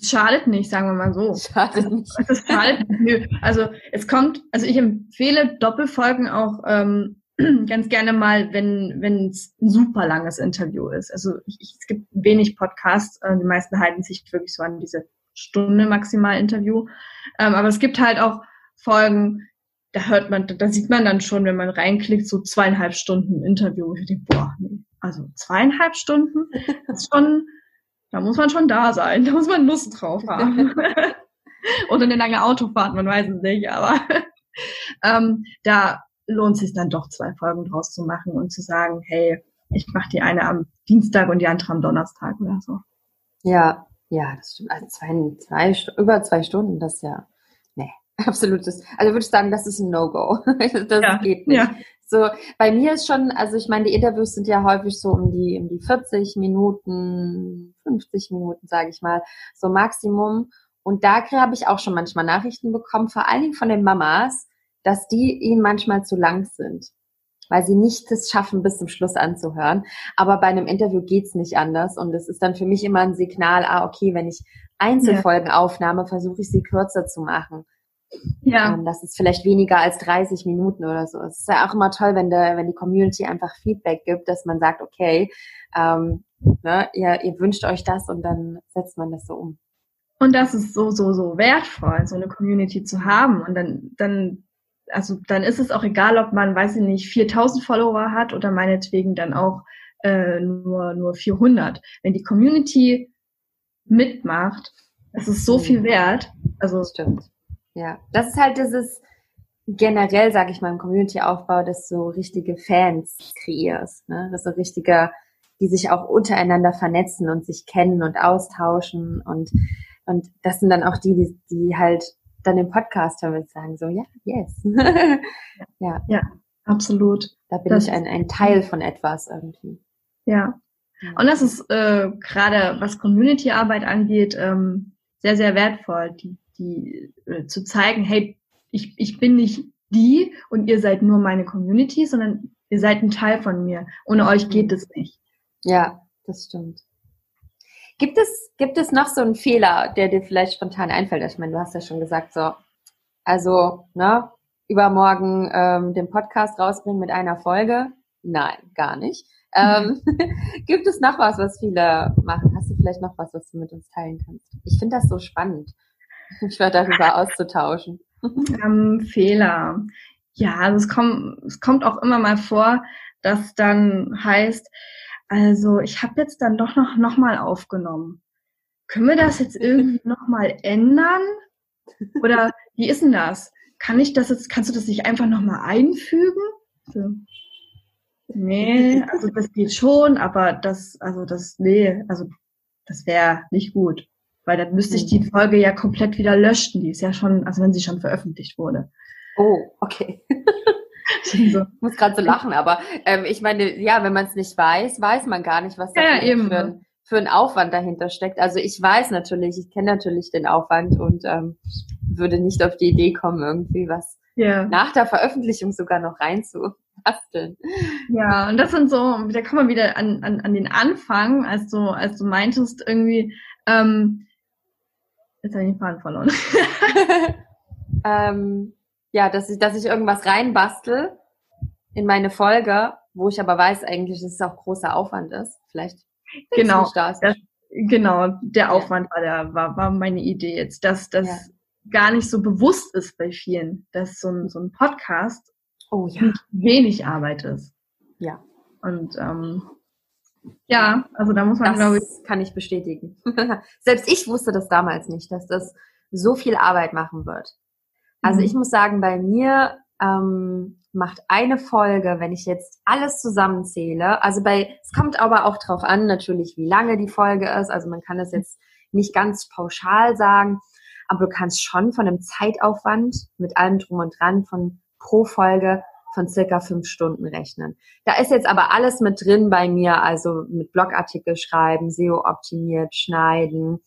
Schadet nicht, sagen wir mal so. Schadet nicht. *laughs* Es schadet nicht. Also es kommt, also ich empfehle Doppelfolgen auch ähm, *clears throat* ganz gerne mal, wenn wenn es ein super langes Interview ist. Also ich, ich, es gibt wenig Podcasts, äh, die meisten halten sich wirklich so an diese Stunde maximal Interview. Ähm, aber es gibt halt auch Folgen, da hört man, da sieht man dann schon, wenn man reinklickt, so zweieinhalb Stunden Interview. Ich denke, boah, nee, also zweieinhalb Stunden, *laughs* ist schon, da muss man schon da sein, da muss man Lust drauf haben. *laughs* Oder eine lange Autofahrt, man weiß es nicht, aber ähm, da lohnt es sich dann doch zwei Folgen draus zu machen und zu sagen, hey, ich mache die eine am Dienstag und die andere am Donnerstag oder so. Ja, ja, das stimmt. Also zwei, zwei, über zwei Stunden, das ja, nee, *laughs* absolutes. Also würde ich sagen, das ist ein No-Go. das ja, geht nicht. Ja. So, bei mir ist schon, also ich meine, die Interviews sind ja häufig so um die, um die 40 Minuten, 50 Minuten, sage ich mal, so Maximum. Und da habe ich auch schon manchmal Nachrichten bekommen, vor allen Dingen von den Mamas, dass die ihnen manchmal zu lang sind, weil sie nicht es schaffen, bis zum Schluss anzuhören. Aber bei einem Interview geht's nicht anders. Und es ist dann für mich immer ein Signal, ah, okay, wenn ich Einzelfolgen ja. aufnahme, versuche ich sie kürzer zu machen. Ja. Ähm, das ist vielleicht weniger als 30 Minuten oder so. Es ist ja auch immer toll, wenn, der, wenn die Community einfach Feedback gibt, dass man sagt, okay, ähm, ne, ihr, ihr wünscht euch das und dann setzt man das so um. Und das ist so, so, so wertvoll, so eine Community zu haben. Und dann, dann, also dann ist es auch egal, ob man, weiß ich nicht, 4000 Follower hat oder meinetwegen dann auch äh, nur, nur 400. Wenn die Community mitmacht, das ist so viel wert. Also stimmt. Ja, das ist halt dieses generell, sage ich mal, im Community-Aufbau, dass du richtige Fans kreierst, ne? dass du richtige, die sich auch untereinander vernetzen und sich kennen und austauschen und und das sind dann auch die, die, die halt dann im Podcast und sagen so, ja, yes. *laughs* ja. ja, absolut. Da bin das ich ein, ein Teil von etwas irgendwie. Ja. Und das ist äh, gerade, was Community-Arbeit angeht, ähm, sehr, sehr wertvoll, die die äh, zu zeigen, hey, ich, ich bin nicht die und ihr seid nur meine Community, sondern ihr seid ein Teil von mir. Ohne euch geht es nicht. Ja, das stimmt. Gibt es, gibt es noch so einen Fehler, der dir vielleicht spontan einfällt? Ich meine, du hast ja schon gesagt, so, also, ne, übermorgen ähm, den Podcast rausbringen mit einer Folge? Nein, gar nicht. Ähm, *laughs* gibt es noch was, was viele machen? Hast du vielleicht noch was, was du mit uns teilen kannst? Ich finde das so spannend mich war darüber auszutauschen. *laughs* Ähm, Fehler. Ja, also es kommt, es kommt auch immer mal vor, dass dann heißt, also ich habe jetzt dann doch noch, noch mal aufgenommen. Können wir das jetzt irgendwie *laughs* noch mal ändern? Oder wie ist denn das? Kann ich das jetzt, kannst du das nicht einfach noch mal einfügen? So. Nee, also das geht schon, aber das, also das, nee, also das wäre nicht gut. Weil dann müsste ich die mhm. Folge ja komplett wieder löschen. Die ist ja schon, also wenn sie schon veröffentlicht wurde. Oh, okay. *laughs* so. Ich muss gerade so lachen, aber ähm, ich meine, ja, wenn man es nicht weiß, weiß man gar nicht, was da ja, für, ein, für ein Aufwand dahinter steckt. Also ich weiß natürlich, ich kenne natürlich den Aufwand und ähm, würde nicht auf die Idee kommen, irgendwie was ja. nach der Veröffentlichung sogar noch reinzubasteln. Ja, und das sind so, da kommen wir wieder an, an, an den Anfang, als du, als du meintest, irgendwie, ähm, Jetzt habe ich den Faden verloren. *laughs* ähm, ja, dass ich, dass ich irgendwas reinbastel in meine Folge, wo ich aber weiß eigentlich, dass es auch großer Aufwand ist. Vielleicht. Genau. Das, genau, der Aufwand war, der, war, war meine Idee jetzt, dass das ja. gar nicht so bewusst ist bei vielen, dass so ein, so ein Podcast oh, ja. wenig Arbeit ist. Ja. Und ähm, ja, also da muss man, das glaube ich. kann ich bestätigen. *laughs* Selbst ich wusste das damals nicht, dass das so viel Arbeit machen wird. Also mhm. ich muss sagen, bei mir ähm, macht eine Folge, wenn ich jetzt alles zusammenzähle, also bei, es kommt aber auch drauf an, natürlich, wie lange die Folge ist. Also man kann das jetzt nicht ganz pauschal sagen, aber du kannst schon von einem Zeitaufwand mit allem drum und dran von pro Folge von circa fünf Stunden rechnen. Da ist jetzt aber alles mit drin bei mir, also mit Blogartikel schreiben, SEO optimiert, schneiden,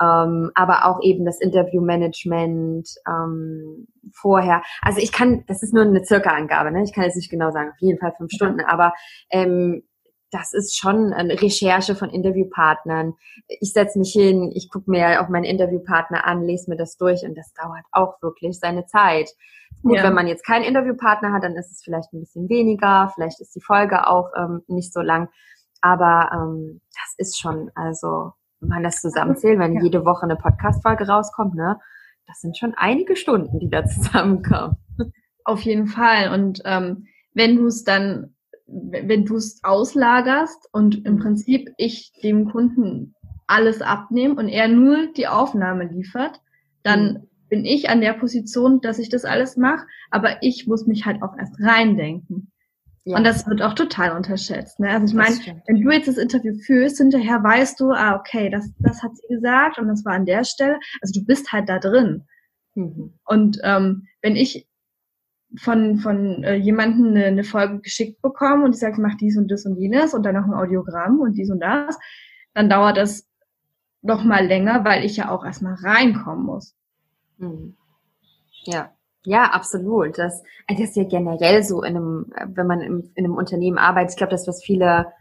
ähm, aber auch eben das Interviewmanagement ähm, vorher. Also ich kann, das ist nur eine circa Angabe, ne? ich kann jetzt nicht genau sagen, auf jeden Fall fünf Stunden, aber ähm, das ist schon eine Recherche von Interviewpartnern. Ich setze mich hin, ich gucke mir auch meinen Interviewpartner an, lese mir das durch und das dauert auch wirklich seine Zeit. Gut, ja. wenn man jetzt keinen Interviewpartner hat, dann ist es vielleicht ein bisschen weniger, vielleicht ist die Folge auch ähm, nicht so lang. Aber ähm, das ist schon, also, wenn man das zusammenzählt, wenn ja. jede Woche eine Podcast-Folge rauskommt, ne, das sind schon einige Stunden, die da *laughs* zusammenkommen. Auf jeden Fall. Und ähm, wenn du es dann, wenn du es auslagerst und im Prinzip ich dem Kunden alles abnehme und er nur die Aufnahme liefert, dann mhm bin ich an der Position, dass ich das alles mache, aber ich muss mich halt auch erst reindenken. Ja. Und das wird auch total unterschätzt. Ne? Also ich meine, wenn du jetzt das Interview führst, hinterher weißt du, ah, okay, das, das hat sie gesagt und das war an der Stelle. Also du bist halt da drin. Mhm. Und ähm, wenn ich von, von äh, jemandem eine, eine Folge geschickt bekomme und ich sage, mach dies und das und jenes und dann noch ein Audiogramm und dies und das, dann dauert das noch mal länger, weil ich ja auch erstmal reinkommen muss. Mhm. Ja. Ja, absolut. Das, das ist ja generell so in einem, wenn man in, in einem Unternehmen arbeitet. Ich glaube, das, was viele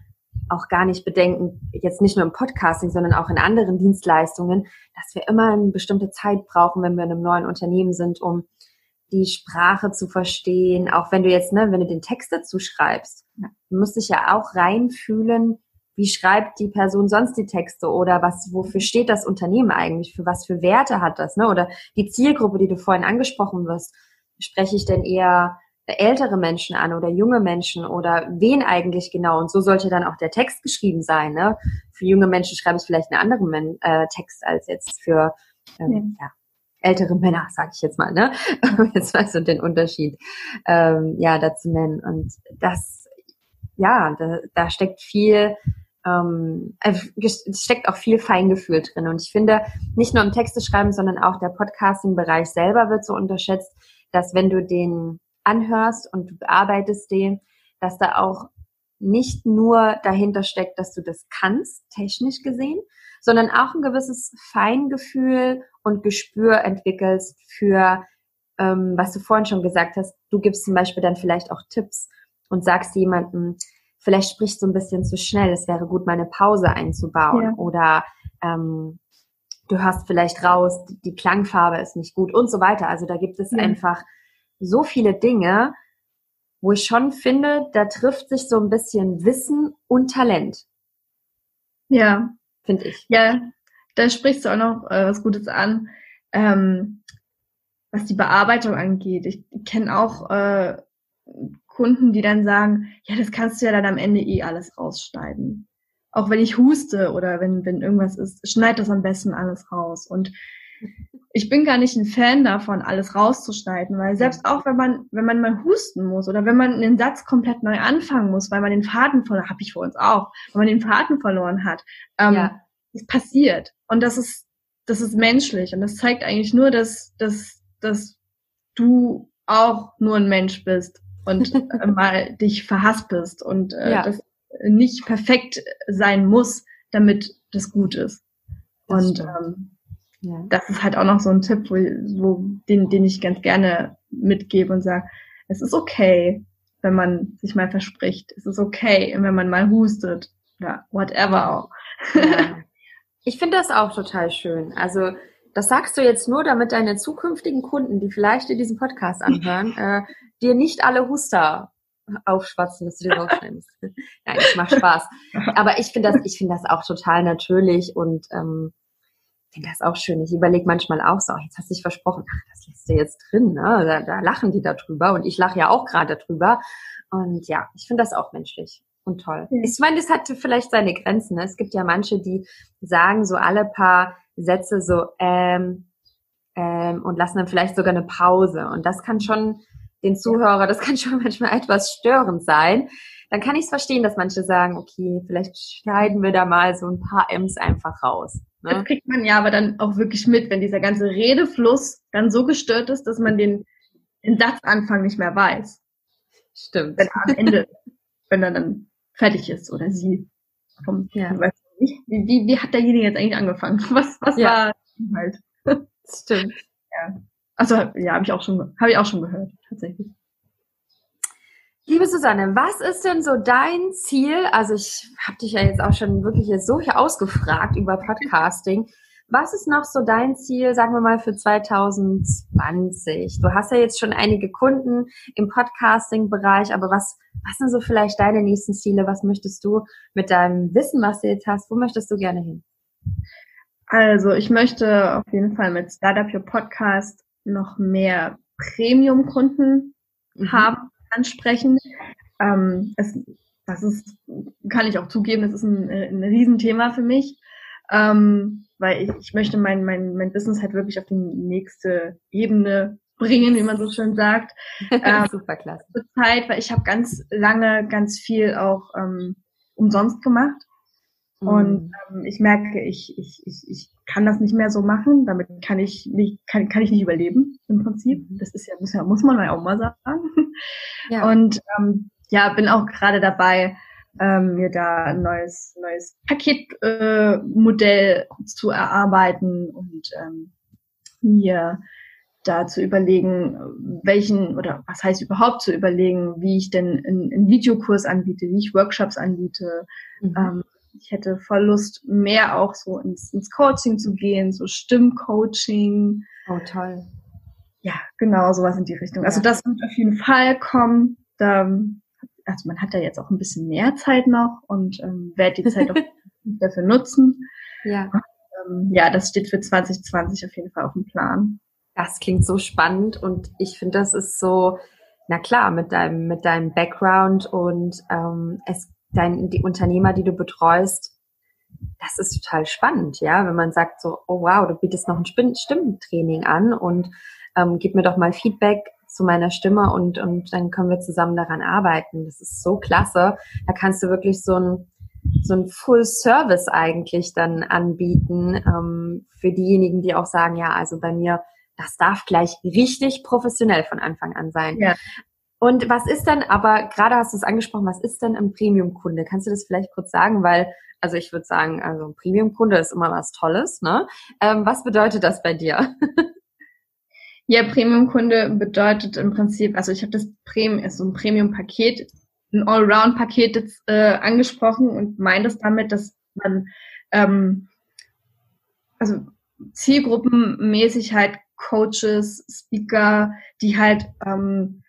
auch gar nicht bedenken, jetzt nicht nur im Podcasting, sondern auch in anderen Dienstleistungen, dass wir immer eine bestimmte Zeit brauchen, wenn wir in einem neuen Unternehmen sind, um die Sprache zu verstehen. Auch wenn du jetzt, ne, wenn du den Text dazu schreibst, du musst dich ja auch reinfühlen, wie schreibt die Person sonst die Texte oder was, wofür steht das Unternehmen eigentlich, für was für Werte hat das, ne? Oder die Zielgruppe, die du vorhin angesprochen wirst, spreche ich denn eher ältere Menschen an oder junge Menschen oder wen eigentlich genau? Und so sollte dann auch der Text geschrieben sein, ne? Für junge Menschen schreibe ich vielleicht einen anderen Men äh, Text als jetzt für ähm, ja. ja ältere Männer, sage ich jetzt mal, ne? *laughs* jetzt weißt du den Unterschied ähm, ja dazu nennen. Und das, ja, da, da steckt viel ähm, äh, steckt auch viel Feingefühl drin. Und ich finde, nicht nur im Texte schreiben, sondern auch der Podcasting-Bereich selber wird so unterschätzt, dass wenn du den anhörst und du bearbeitest den, dass da auch nicht nur dahinter steckt, dass du das kannst, technisch gesehen, sondern auch ein gewisses Feingefühl und Gespür entwickelst für, ähm, was du vorhin schon gesagt hast. Du gibst zum Beispiel dann vielleicht auch Tipps und sagst jemandem, vielleicht sprichst du ein bisschen zu schnell, es wäre gut, mal eine Pause einzubauen. Ja. Oder ähm, du hörst vielleicht raus, die Klangfarbe ist nicht gut und so weiter. Also da gibt es ja. einfach so viele Dinge, wo ich schon finde, da trifft sich so ein bisschen Wissen und Talent. Ja. Finde ich. Ja, da sprichst du auch noch äh, was Gutes an. Ähm, was die Bearbeitung angeht. Ich kenne auch äh, Kunden, die dann sagen, ja, das kannst du ja dann am Ende eh alles rausschneiden. Auch wenn ich huste oder wenn, wenn irgendwas ist, schneid das am besten alles raus. Und ich bin gar nicht ein Fan davon, alles rauszuschneiden, weil selbst auch wenn man, wenn man mal husten muss oder wenn man einen Satz komplett neu anfangen muss, weil man den Faden verloren, habe ich vor uns auch, wenn man den Faden verloren hat, ähm, ja. Das passiert. Und das ist, das ist menschlich und das zeigt eigentlich nur, dass, dass, dass du auch nur ein Mensch bist und *laughs* mal dich verhaspest und äh, ja. das nicht perfekt sein muss, damit das gut ist. Das und ähm, ja. das ist halt auch noch so ein Tipp, wo, wo den, den ich ganz gerne mitgebe und sage, es ist okay, wenn man sich mal verspricht. Es ist okay, wenn man mal hustet. Ja, whatever auch. Ja. *laughs* Ich finde das auch total schön. Also das sagst du jetzt nur, damit deine zukünftigen Kunden, die vielleicht dir diesen Podcast anhören, *laughs* äh, dir nicht alle Huster aufschwatzen, dass du dir *laughs* rausschneidest. Nein, ich mach Spaß. Aber ich finde das, ich finde das auch total natürlich und ähm, finde das auch schön. Ich überlege manchmal auch so, jetzt hast du dich versprochen, ach, das lässt du jetzt drin, ne? Da, da lachen die darüber und ich lache ja auch gerade darüber. Und ja, ich finde das auch menschlich und toll. Ja. Ich meine, das hat vielleicht seine Grenzen. Ne? Es gibt ja manche, die sagen so alle paar Sätze so ähm, ähm, und lassen dann vielleicht sogar eine Pause. Und das kann schon den Zuhörer, das kann schon *laughs* manchmal etwas störend sein. Dann kann ich es verstehen, dass manche sagen, okay, vielleicht schneiden wir da mal so ein paar M's einfach raus. Ne? Das kriegt man ja aber dann auch wirklich mit, wenn dieser ganze Redefluss dann so gestört ist, dass man den, den Satzanfang nicht mehr weiß. Stimmt. Wenn am Ende, *laughs* wenn er dann fertig ist oder sie. Vom, ja. wie, wie, wie hat derjenige jetzt eigentlich angefangen? *laughs* Was, was ja. war halt? Stimmt. *laughs* Ja. Also ja, habe ich auch schon, habe ich auch schon gehört, tatsächlich. Liebe Susanne, was ist denn so dein Ziel? Also ich habe dich ja jetzt auch schon wirklich jetzt so hier ausgefragt über Podcasting. Was ist noch so dein Ziel, sagen wir mal, für 2020? Du hast ja jetzt schon einige Kunden im Podcasting-Bereich, aber was, was sind so vielleicht deine nächsten Ziele? Was möchtest du mit deinem Wissen, was du jetzt hast, wo möchtest du gerne hin? Also ich möchte auf jeden Fall mit Startup Your Podcast noch mehr Premium-Kunden mhm. haben, ansprechen. Ähm, es, das ist, kann ich auch zugeben, das ist ein, ein Riesenthema für mich ähm, weil ich, ich möchte mein, mein, mein Business halt wirklich auf die nächste Ebene bringen, wie man so schön sagt. *laughs* Ähm, Super klasse. Zur Zeit, weil ich habe ganz lange ganz viel auch ähm, umsonst gemacht. Mhm. Und ähm, ich merke, ich, ich, ich, ich kann das nicht mehr so machen. Damit kann ich nicht, kann, kann ich nicht überleben im Prinzip. Mhm. Das ist ja, muss, ja, muss man ja auch mal sagen. Ja. Und ähm, ja, bin auch gerade dabei, ähm, mir da ein neues, neues Paketmodell äh, zu erarbeiten und ähm, mir da zu überlegen, welchen oder was heißt überhaupt zu überlegen, wie ich denn einen, einen Videokurs anbiete, wie ich Workshops anbiete. Mhm. Ähm, ich hätte voll Lust, mehr auch so ins, ins Coaching zu gehen, so Stimmcoaching. Oh, toll. Ja, genau, sowas in die Richtung. Also ja. Das wird auf jeden Fall kommen. Da, also man hat da jetzt auch ein bisschen mehr Zeit noch und ähm, werde die Zeit auch *laughs* dafür nutzen. Ja. Und, ähm, ja, das steht für 2020 auf jeden Fall auf dem Plan. Das klingt so spannend und ich finde, das ist so, na klar, mit deinem, mit deinem Background und ähm, es, dein, die Unternehmer, die du betreust, das ist total spannend, ja, wenn man sagt so, oh wow, du bietest noch ein Stimmentraining an und ähm, gib mir doch mal Feedback zu meiner Stimme und, und dann können wir zusammen daran arbeiten. Das ist so klasse. Da kannst du wirklich so ein, so ein Full Service eigentlich dann anbieten ähm, für diejenigen, die auch sagen, ja, also bei mir, das darf gleich richtig professionell von Anfang an sein. Ja. Und was ist denn, aber gerade hast du es angesprochen, was ist denn ein Premium-Kunde? Kannst du das vielleicht kurz sagen? Weil, also ich würde sagen, also ein Premium-Kunde ist immer was Tolles, ne? Ähm, was bedeutet das bei dir? *laughs* Ja, Premium-Kunde bedeutet im Prinzip, also ich habe das Premium, ist so ein Premium-Paket, ein Allround-Paket jetzt äh, angesprochen und meine das damit, dass man ähm, also zielgruppenmäßig halt Coaches, Speaker, die halt ähm,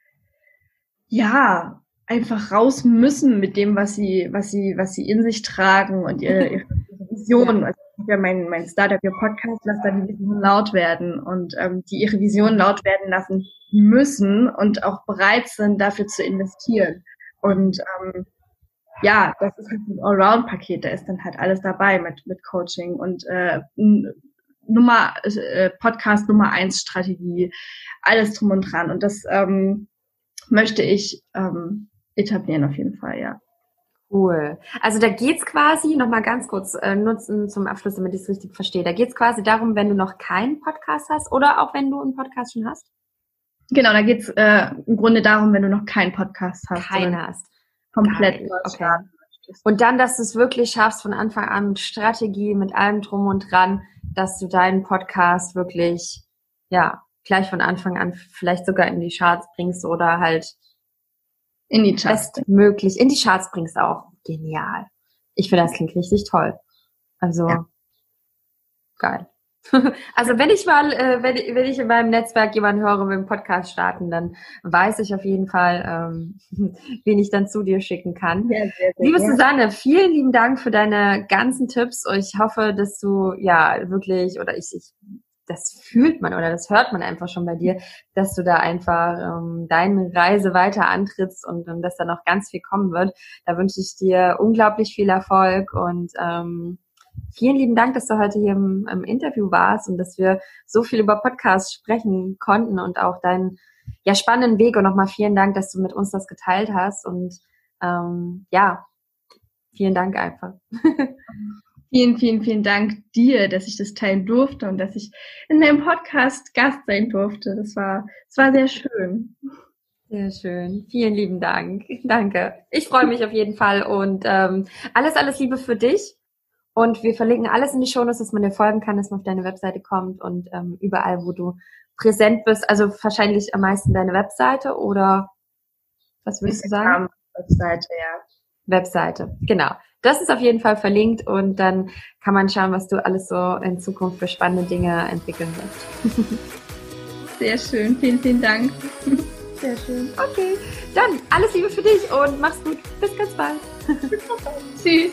ja einfach raus müssen mit dem, was sie, was sie, was sie in sich tragen und ihre, ihre Vision. Also ja mein, mein Startup, ihr Podcast, lasst da die Vision laut werden und ähm, die ihre Vision laut werden lassen müssen und auch bereit sind, dafür zu investieren. Und ähm, ja, das ist halt ein Allround-Paket, da ist dann halt alles dabei mit, mit Coaching und äh, Nummer, äh, Podcast Nummer eins Strategie, alles drum und dran. Und das ähm, möchte ich ähm, etablieren auf jeden Fall, ja. Cool. Also da geht's quasi, nochmal ganz kurz äh, nutzen zum Abschluss, damit ich es richtig verstehe. Da geht's quasi darum, wenn du noch keinen Podcast hast oder auch wenn du einen Podcast schon hast? Genau, da geht's äh, im Grunde darum, wenn du noch keinen Podcast hast. Keinen hast. Komplett. Okay. Und dann, dass du es wirklich schaffst, von Anfang an mit Strategie, mit allem drum und dran, dass du deinen Podcast wirklich, ja, gleich von Anfang an vielleicht sogar in die Charts bringst oder halt in die Charts. Bestmöglich. In die Charts bringst auch. Genial. Ich finde, das klingt richtig toll. Also, ja. geil. *laughs* Also wenn ich mal, äh, wenn, wenn ich in meinem Netzwerk jemanden höre mit dem Podcast starten, dann weiß ich auf jeden Fall, ähm, *laughs* wen ich dann zu dir schicken kann. Ja, sehr, sehr, Liebe Susanne, vielen lieben Dank für deine ganzen Tipps. Ich hoffe, dass du ja wirklich oder ich, ich das fühlt man oder das hört man einfach schon bei dir, dass du da einfach ähm, deine Reise weiter antrittst und, und dass da noch ganz viel kommen wird. Da wünsche ich dir unglaublich viel Erfolg und ähm, vielen lieben Dank, dass du heute hier im, im Interview warst und dass wir so viel über Podcasts sprechen konnten und auch deinen ja, spannenden Weg und nochmal vielen Dank, dass du mit uns das geteilt hast und ähm, ja, vielen Dank einfach. *laughs* Vielen, vielen, vielen Dank dir, dass ich das teilen durfte und dass ich in deinem Podcast Gast sein durfte. Das war, das war sehr schön. Sehr schön. Vielen lieben Dank. Danke. Ich freue mich auf jeden Fall und ähm, alles, alles Liebe für dich. Und wir verlinken alles in die Shownotes, dass man dir folgen kann, dass man auf deine Webseite kommt und ähm, überall, wo du präsent bist. Also wahrscheinlich am meisten deine Webseite oder was würdest du sagen? Webseite, ja. Webseite, genau. Das ist auf jeden Fall verlinkt und dann kann man schauen, was du alles so in Zukunft für spannende Dinge entwickeln wirst. *laughs* Sehr schön, vielen, vielen Dank. Sehr schön. Okay, dann alles Liebe für dich und mach's gut. Bis ganz bald. Bis ganz bald. Tschüss.